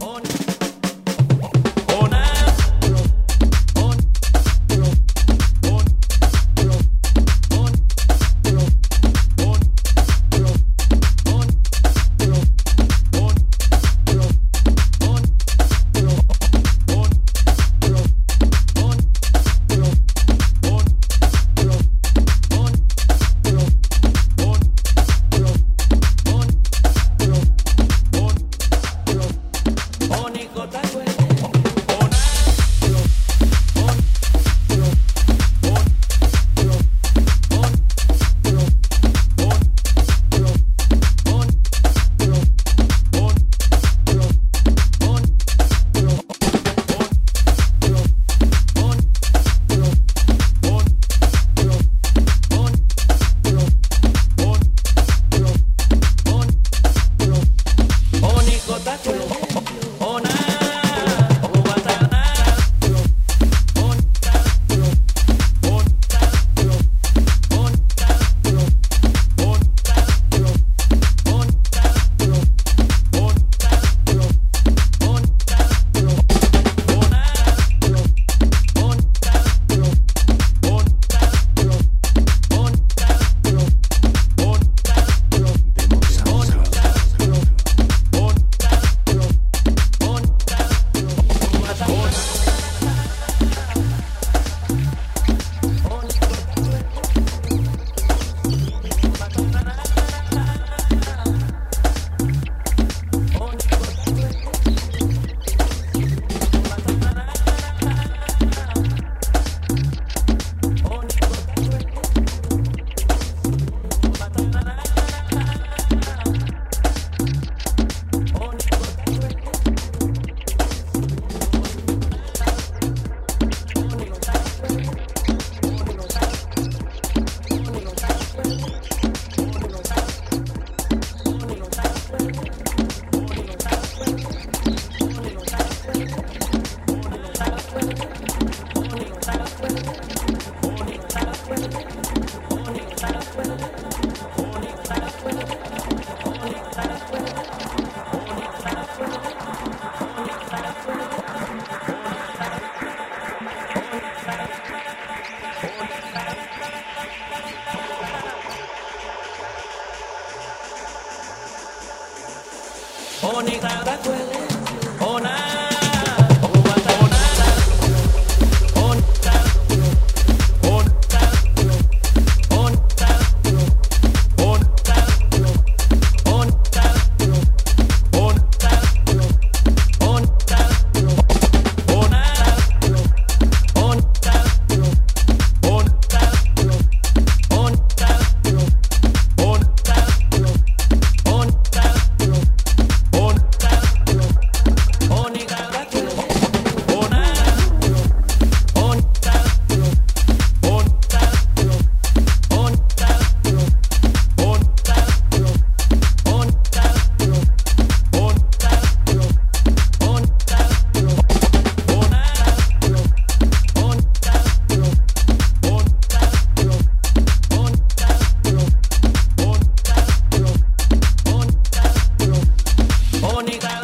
Oh. Onita da kwele, ona bonita.